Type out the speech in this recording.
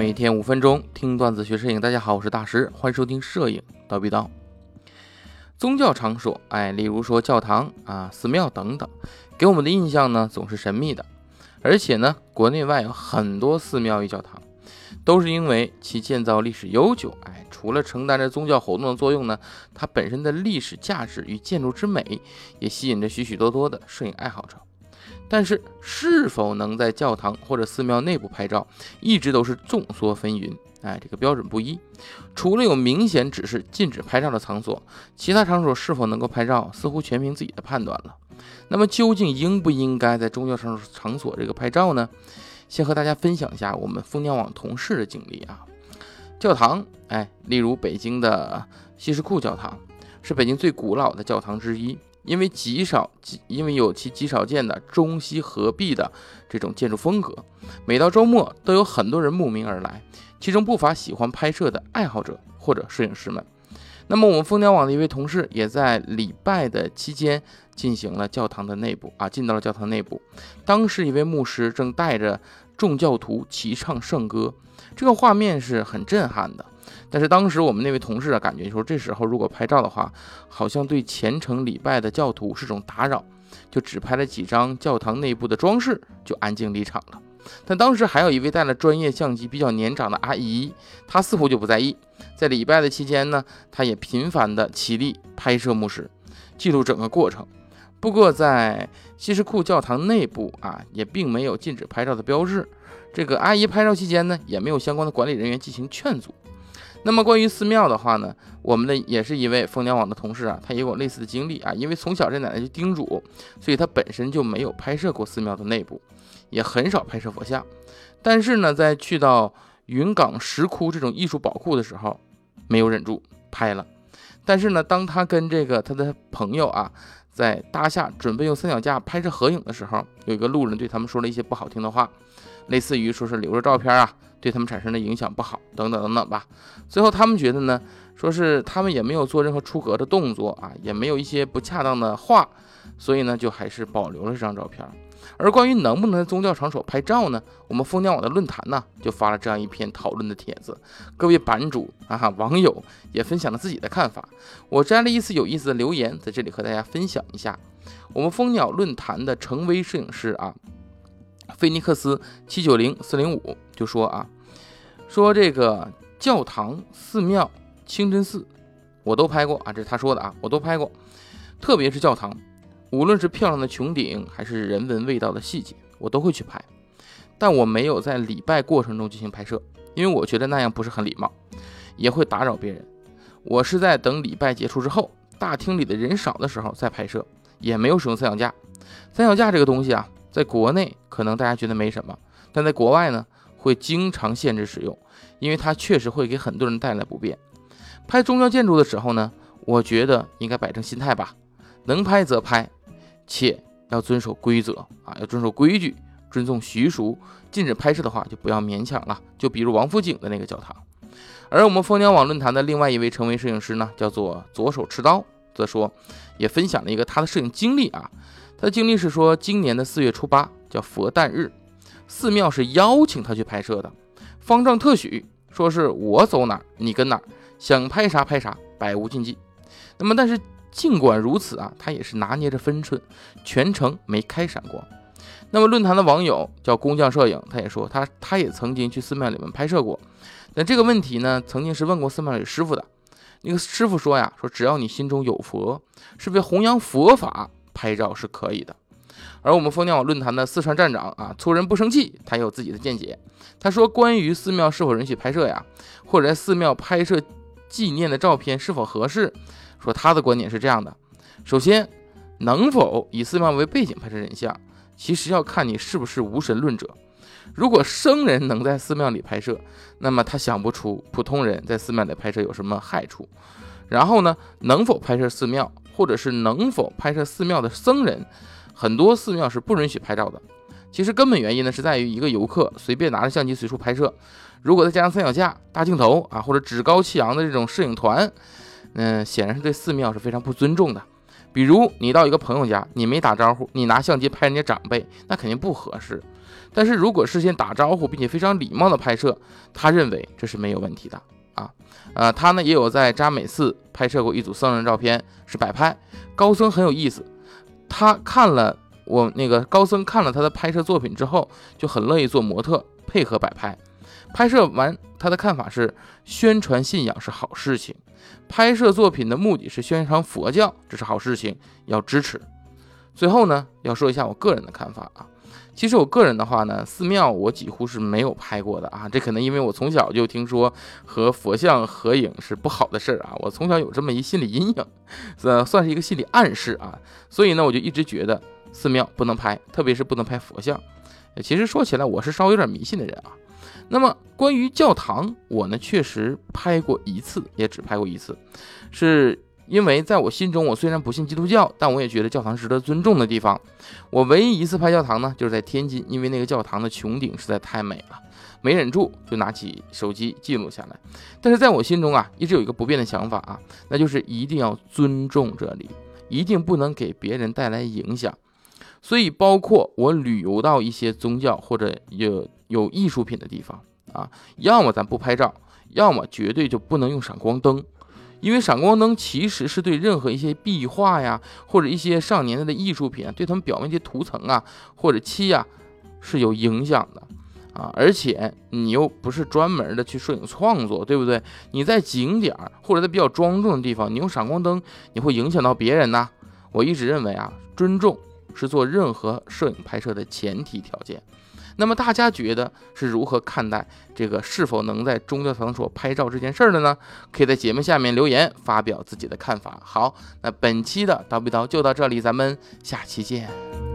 每天五分钟听段子学摄影，大家好，我是大师，欢迎收听摄影叨逼叨。宗教场所，哎，例如说教堂啊、寺庙等等，给我们的印象呢总是神秘的，而且呢，国内外有很多寺庙与教堂，都是因为其建造历史悠久，哎，除了承担着宗教活动的作用呢，它本身的历史价值与建筑之美，也吸引着许许多多的摄影爱好者。但是，是否能在教堂或者寺庙内部拍照，一直都是众说纷纭。哎，这个标准不一。除了有明显指示禁止拍照的场所，其他场所是否能够拍照，似乎全凭自己的判断了。那么，究竟应不应该在宗教场所场所这个拍照呢？先和大家分享一下我们蜂鸟网同事的经历啊。教堂，哎，例如北京的西什库教堂，是北京最古老的教堂之一。因为极少，因为有其极少见的中西合璧的这种建筑风格，每到周末都有很多人慕名而来，其中不乏喜欢拍摄的爱好者或者摄影师们。那么，我们蜂鸟网的一位同事也在礼拜的期间进行了教堂的内部啊，进到了教堂内部。当时，一位牧师正带着众教徒齐唱圣歌，这个画面是很震撼的。但是当时我们那位同事啊，感觉说这时候如果拍照的话，好像对虔诚礼拜的教徒是种打扰，就只拍了几张教堂内部的装饰，就安静离场了。但当时还有一位带了专业相机、比较年长的阿姨，她似乎就不在意。在礼拜的期间呢，她也频繁的起立拍摄牧师，记录整个过程。不过在西什库教堂内部啊，也并没有禁止拍照的标志。这个阿姨拍照期间呢，也没有相关的管理人员进行劝阻。那么关于寺庙的话呢，我们的也是一位蜂鸟网的同事啊，他也有类似的经历啊。因为从小这奶奶就叮嘱，所以他本身就没有拍摄过寺庙的内部，也很少拍摄佛像。但是呢，在去到云冈石窟这种艺术宝库的时候，没有忍住拍了。但是呢，当他跟这个他的朋友啊，在搭下准备用三脚架拍摄合影的时候，有一个路人对他们说了一些不好听的话，类似于说是留着照片啊。对他们产生的影响不好，等等等等吧。最后他们觉得呢，说是他们也没有做任何出格的动作啊，也没有一些不恰当的话，所以呢，就还是保留了这张照片。而关于能不能在宗教场所拍照呢，我们蜂鸟网的论坛呢，就发了这样一篇讨论的帖子，各位版主啊，网友也分享了自己的看法。我摘了一次有意思的留言，在这里和大家分享一下。我们蜂鸟论坛的成威摄影师啊。菲尼克斯七九零四零五就说啊，说这个教堂、寺庙、清真寺，我都拍过啊，这是他说的啊，我都拍过，特别是教堂，无论是漂亮的穹顶，还是人文味道的细节，我都会去拍。但我没有在礼拜过程中进行拍摄，因为我觉得那样不是很礼貌，也会打扰别人。我是在等礼拜结束之后，大厅里的人少的时候再拍摄，也没有使用三脚架。三脚架这个东西啊。在国内可能大家觉得没什么，但在国外呢会经常限制使用，因为它确实会给很多人带来不便。拍宗教建筑的时候呢，我觉得应该摆正心态吧，能拍则拍，且要遵守规则啊，要遵守规矩，尊重习俗。禁止拍摄的话就不要勉强了。就比如王府井的那个教堂。而我们蜂鸟网论坛的另外一位成为摄影师呢，叫做左手持刀，则说也分享了一个他的摄影经历啊。他的经历是说，今年的四月初八叫佛诞日，寺庙是邀请他去拍摄的，方丈特许，说是我走哪你跟哪，想拍啥拍啥，百无禁忌。那么，但是尽管如此啊，他也是拿捏着分寸，全程没开闪光。那么，论坛的网友叫工匠摄影，他也说他他也曾经去寺庙里面拍摄过，但这个问题呢，曾经是问过寺庙里师傅的，那个师傅说呀，说只要你心中有佛，是为弘扬佛法。拍照是可以的，而我们蜂鸟网论坛的四川站长啊，粗人不生气，他也有自己的见解。他说，关于寺庙是否允许拍摄呀，或者在寺庙拍摄纪念的照片是否合适，说他的观点是这样的：首先，能否以寺庙为背景拍摄人像，其实要看你是不是无神论者。如果僧人能在寺庙里拍摄，那么他想不出普通人在寺庙里拍摄有什么害处。然后呢，能否拍摄寺庙？或者是能否拍摄寺庙的僧人，很多寺庙是不允许拍照的。其实根本原因呢，是在于一个游客随便拿着相机随处拍摄，如果再加上三脚架、大镜头啊，或者趾高气扬的这种摄影团，嗯，显然是对寺庙是非常不尊重的。比如你到一个朋友家，你没打招呼，你拿相机拍人家长辈，那肯定不合适。但是如果事先打招呼并且非常礼貌的拍摄，他认为这是没有问题的啊。呃，他呢也有在扎美寺拍摄过一组僧人照片，是摆拍。高僧很有意思，他看了我那个高僧看了他的拍摄作品之后，就很乐意做模特配合摆拍。拍摄完，他的看法是宣传信仰是好事情，拍摄作品的目的是宣传佛教，这是好事情，要支持。最后呢，要说一下我个人的看法啊。其实我个人的话呢，寺庙我几乎是没有拍过的啊。这可能因为我从小就听说和佛像合影是不好的事儿啊，我从小有这么一心理阴影，呃，算是一个心理暗示啊。所以呢，我就一直觉得寺庙不能拍，特别是不能拍佛像。其实说起来，我是稍微有点迷信的人啊。那么关于教堂，我呢确实拍过一次，也只拍过一次，是因为在我心中，我虽然不信基督教，但我也觉得教堂值得尊重的地方。我唯一一次拍教堂呢，就是在天津，因为那个教堂的穹顶实在太美了，没忍住就拿起手机记录下来。但是在我心中啊，一直有一个不变的想法啊，那就是一定要尊重这里，一定不能给别人带来影响。所以，包括我旅游到一些宗教或者有有艺术品的地方啊，要么咱不拍照，要么绝对就不能用闪光灯，因为闪光灯其实是对任何一些壁画呀，或者一些上年代的艺术品啊，对他们表面的涂层啊或者漆啊是有影响的啊。而且你又不是专门的去摄影创作，对不对？你在景点儿或者在比较庄重的地方，你用闪光灯，你会影响到别人呐。我一直认为啊，尊重。是做任何摄影拍摄的前提条件。那么大家觉得是如何看待这个是否能在宗教场所拍照这件事儿的呢？可以在节目下面留言发表自己的看法。好，那本期的叨逼叨就到这里，咱们下期见。